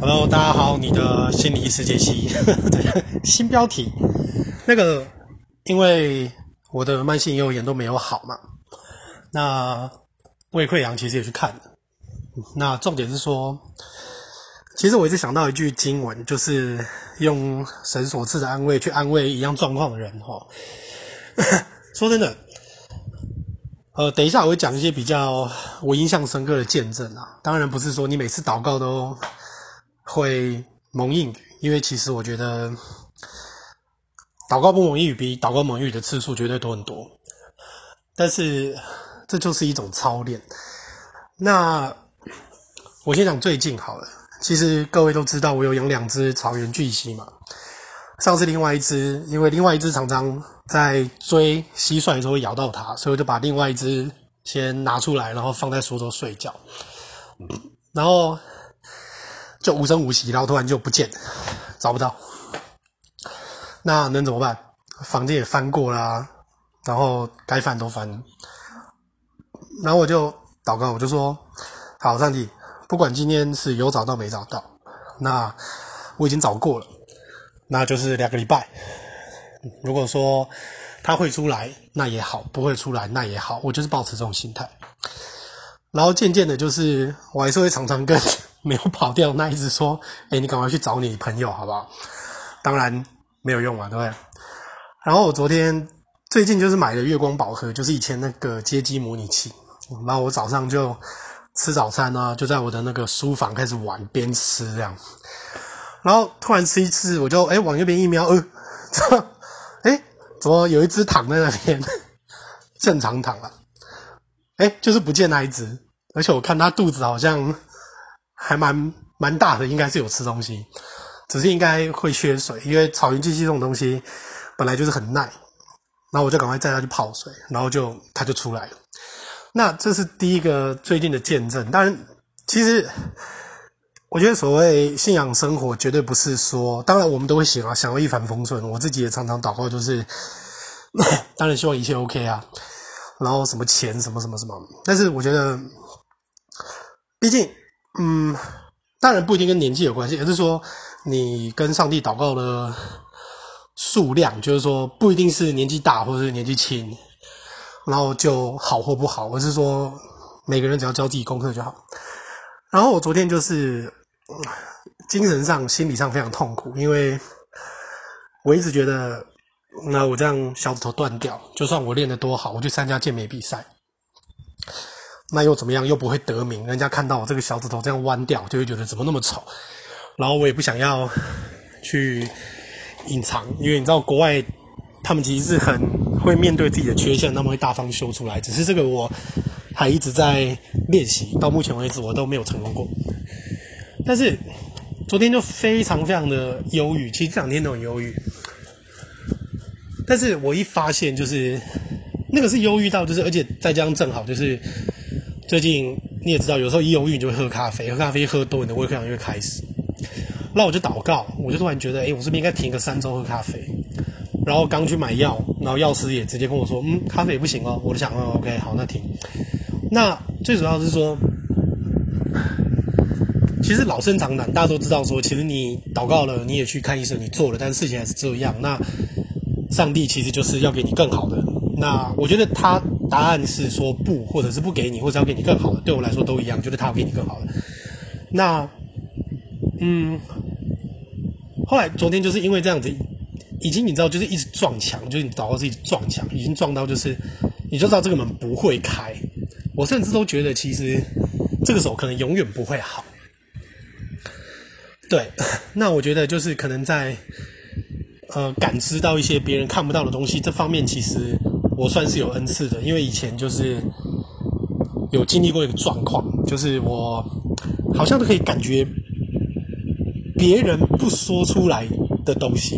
Hello，大家好，你的心理世界系 新标题，那个因为我的慢性咽炎都没有好嘛，那胃溃疡其实也去看了，那重点是说，其实我一直想到一句经文，就是用神所赐的安慰去安慰一样状况的人哈。说真的，呃，等一下我会讲一些比较我印象深刻的见证啊，当然不是说你每次祷告都。会蒙应语，因为其实我觉得祷告不蒙应语比祷告蒙应语的次数绝对多很多。但是这就是一种操练。那我先讲最近好了，其实各位都知道我有养两只草原巨蜥嘛。上次另外一只，因为另外一只常常在追蟋蟀的时候会咬到它，所以我就把另外一只先拿出来，然后放在书桌睡觉，然后。就无声无息，然后突然就不见，找不到。那能怎么办？房间也翻过啦、然后该翻都翻。然后我就祷告，我就说：好，上帝，不管今天是有找到没找到，那我已经找过了，那就是两个礼拜。如果说他会出来，那也好；不会出来，那也好。我就是保持这种心态。然后渐渐的，就是我还是会常常跟。没有跑掉那一只说：“哎，你赶快去找你朋友好不好？”当然没有用啊，对不对？然后我昨天最近就是买了月光宝盒，就是以前那个街机模拟器。然后我早上就吃早餐啊，就在我的那个书房开始玩，边吃这样。然后突然吃一次，我就哎往右边一瞄，呃，哎，怎么有一只躺在那边？正常躺了，哎，就是不见那一只，而且我看它肚子好像。还蛮蛮大的，应该是有吃东西，只是应该会缺水，因为草原巨蜥这种东西本来就是很耐。然后我就赶快带它去泡水，然后就它就出来了。那这是第一个最近的见证。当然，其实我觉得所谓信仰生活，绝对不是说，当然我们都会想啊，想要一帆风顺。我自己也常常祷告，就是 当然希望一切 OK 啊，然后什么钱什么什么什么。但是我觉得，毕竟。嗯，当然不一定跟年纪有关系，而是说你跟上帝祷告的数量，就是说不一定是年纪大或者是年纪轻，然后就好或不好，而是说每个人只要交自己功课就好。然后我昨天就是精神上、心理上非常痛苦，因为我一直觉得，那我这样小指头断掉，就算我练得多好，我去参加健美比赛。那又怎么样？又不会得名，人家看到我这个小指头这样弯掉，就会觉得怎么那么丑。然后我也不想要去隐藏，因为你知道国外他们其实是很会面对自己的缺陷，他们会大方修出来。只是这个我还一直在练习，到目前为止我都没有成功过。但是昨天就非常非常的忧郁，其实这两天都很忧郁。但是我一发现就是那个是忧郁到，就是而且再加上正好就是。最近你也知道，有时候一忧郁你就会喝咖啡，喝咖啡喝多，你的胃溃疡就会开始。那我就祷告，我就突然觉得，诶，我是不是应该停个三周喝咖啡？然后刚去买药，然后药师也直接跟我说，嗯，咖啡也不行哦。我就想，，OK，好，那停。那最主要是说，其实老生常谈，大家都知道说，其实你祷告了，你也去看医生，你做了，但是事情还是这样。那上帝其实就是要给你更好的。那我觉得他。答案是说不，或者是不给你，或者要给你更好的。对我来说都一样，就是他要给你更好的。那，嗯，后来昨天就是因为这样子，已经你知道，就是一直撞墙，就是你祷告自己撞墙，已经撞到就是，你就知道这个门不会开。我甚至都觉得，其实这个手可能永远不会好。对，那我觉得就是可能在，呃，感知到一些别人看不到的东西这方面，其实。我算是有恩赐的，因为以前就是有经历过一个状况，就是我好像都可以感觉别人不说出来的东西。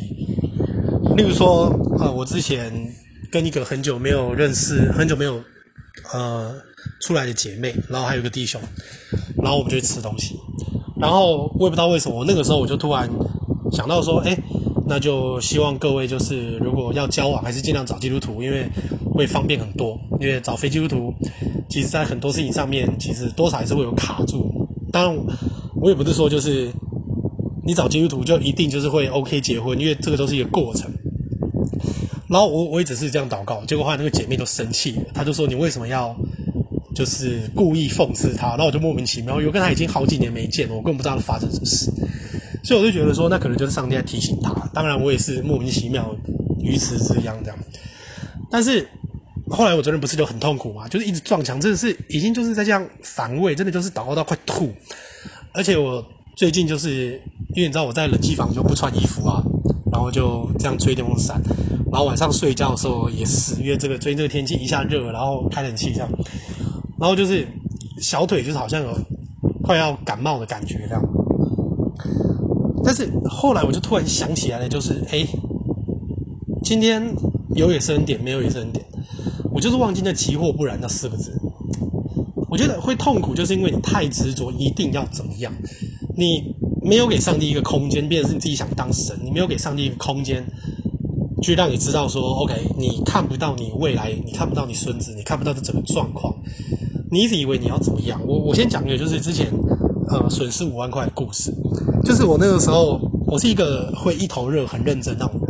例如说，呃，我之前跟一个很久没有认识、很久没有呃出来的姐妹，然后还有个弟兄，然后我们就去吃东西，然后我也不知道为什么，我那个时候我就突然想到说，哎。那就希望各位就是，如果要交往，还是尽量找基督徒，因为会方便很多。因为找非基督徒，其实在很多事情上面，其实多少还是会有卡住。当然，我也不是说就是你找基督徒就一定就是会 OK 结婚，因为这个都是一个过程。然后我我也只是这样祷告，结果后来那个姐妹都生气了，她就说：“你为什么要就是故意讽刺他？”然后我就莫名其妙，因为跟他已经好几年没见了，我根本不知道发生什么事，所以我就觉得说，那可能就是上帝在提醒他。当然，我也是莫名其妙，鱼池之殃这样。但是后来我昨天不是就很痛苦嘛，就是一直撞墙，真的是已经就是在这样反胃，真的就是祷告到快吐。而且我最近就是因为你知道我在冷气房就不穿衣服啊，然后就这样吹电风扇。然后晚上睡觉的时候也是，因为这个最近这个天气一下热，然后开冷气这样，然后就是小腿就是好像有快要感冒的感觉这样。但是后来我就突然想起来了，就是哎，今天有也是恩典，没有也是恩典，我就是忘记那急祸不然那四个字。我觉得会痛苦，就是因为你太执着，一定要怎么样，你没有给上帝一个空间，变成是你自己想当神，你没有给上帝一个空间。去让你知道说，OK，你看不到你未来，你看不到你孙子，你看不到这整个状况，你一直以为你要怎么样？我我先讲一个，就是之前呃损失五万块的故事，就是我那个时候，我是一个会一头热、很认真那种。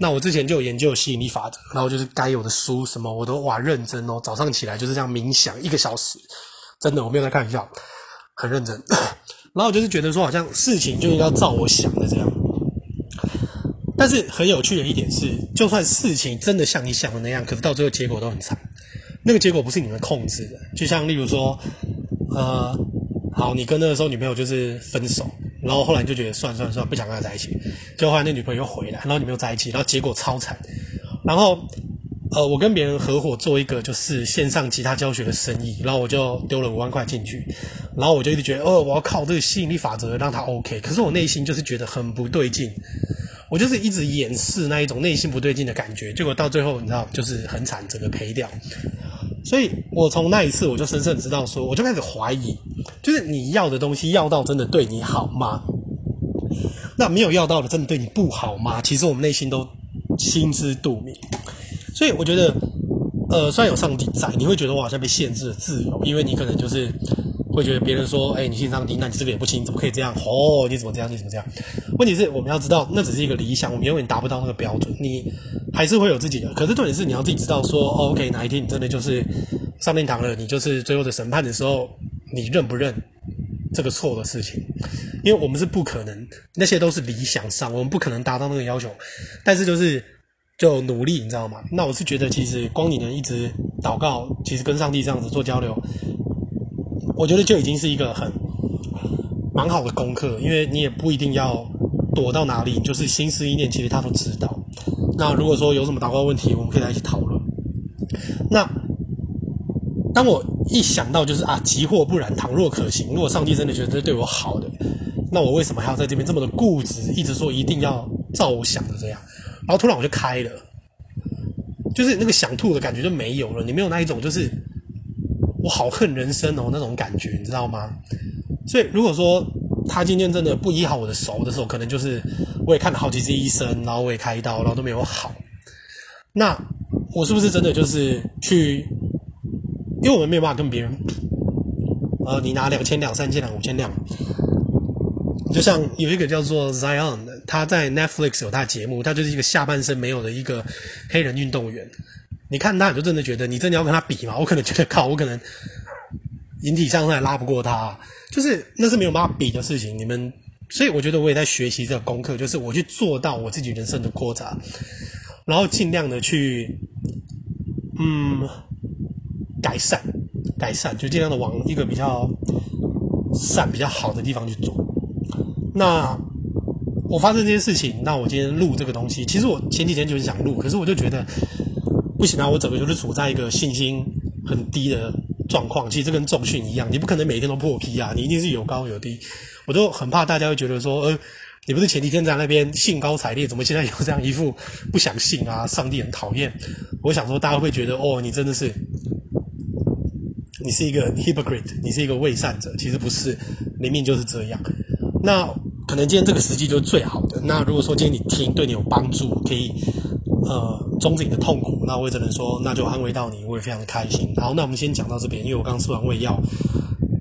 那我之前就有研究吸引力法则，然后就是该有的书什么我都哇认真哦，早上起来就是这样冥想一个小时，真的我没有在开玩笑，很认真。然后我就是觉得说，好像事情就应该照我想的这样。但是很有趣的一点是，就算事情真的像你想的那样，可是到最后结果都很惨。那个结果不是你们控制的。就像例如说，呃，好，你跟那个时候女朋友就是分手，然后后来你就觉得算算算，不想跟她在一起。结果后来那女朋友又回来，然后你们又在一起，然后结果超惨。然后，呃，我跟别人合伙做一个就是线上吉他教学的生意，然后我就丢了五万块进去，然后我就一直觉得，哦，我要靠这个吸引力法则让他 OK。可是我内心就是觉得很不对劲。我就是一直掩饰那一种内心不对劲的感觉，结果到最后你知道，就是很惨，整个赔掉。所以我从那一次我就深深知道说，我就开始怀疑，就是你要的东西要到真的对你好吗？那没有要到的真的对你不好吗？其实我们内心都心知肚明。所以我觉得，呃，虽然有上帝在，你会觉得我好像被限制了自由，因为你可能就是。会觉得别人说，哎，你信上帝，那你这个也不行，怎么可以这样？哦，你怎么这样？你怎么这样？问题是我们要知道，那只是一个理想，我们永远达不到那个标准。你还是会有自己的，可是重点是你要自己知道说，哦，OK，哪一天你真的就是上天堂了，你就是最后的审判的时候，你认不认这个错的事情？因为我们是不可能，那些都是理想上，我们不可能达到那个要求。但是就是就努力，你知道吗？那我是觉得，其实光你能一直祷告，其实跟上帝这样子做交流。我觉得就已经是一个很蛮好的功课，因为你也不一定要躲到哪里，就是心思意念，其实他都知道。那如果说有什么祷告问题，我们可以来一起讨论。那当我一想到就是啊，急祸不然，倘若可行，如果上帝真的觉得这对我好的，那我为什么还要在这边这么的固执，一直说一定要照我想的这样？然后突然我就开了，就是那个想吐的感觉就没有了，你没有那一种就是。我好恨人生哦，那种感觉你知道吗？所以如果说他今天真的不医好我的手的时候，可能就是我也看了好几次医生，然后我也开刀，然后都没有好。那我是不是真的就是去？因为我们没有办法跟别人。呃，你拿两千两、三千两、五千两，就像有一个叫做 Zion 的，他在 Netflix 有他的节目，他就是一个下半身没有的一个黑人运动员。你看他，你就真的觉得你真的要跟他比吗？我可能觉得靠，我可能引体向上也拉不过他，就是那是没有办法比的事情。你们，所以我觉得我也在学习这个功课，就是我去做到我自己人生的扩展，然后尽量的去，嗯，改善，改善，就尽量的往一个比较善、比较好的地方去做。那我发生这些事情，那我今天录这个东西，其实我前几天就是想录，可是我就觉得。不行啊！我整个就是处在一个信心很低的状况。其实这跟重训一样，你不可能每天都破 P 啊，你一定是有高有低。我就很怕大家会觉得说，呃，你不是前几天在那边兴高采烈，怎么现在有这样一副不想信啊？上帝很讨厌。我想说，大家会觉得，哦，你真的是，你是一个 hypocrite，你是一个伪善者。其实不是，明明就是这样。那可能今天这个时机就是最好的。那如果说今天你听对你有帮助，可以。呃，终止你的痛苦，那我也只能说，那就安慰到你，我也非常的开心。好，那我们先讲到这边，因为我刚吃完胃药，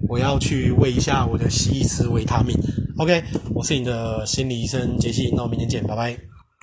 我要去喂一下我的蜥蜴吃维他命。OK，我是你的心理医生杰西，那我们明天见，拜拜。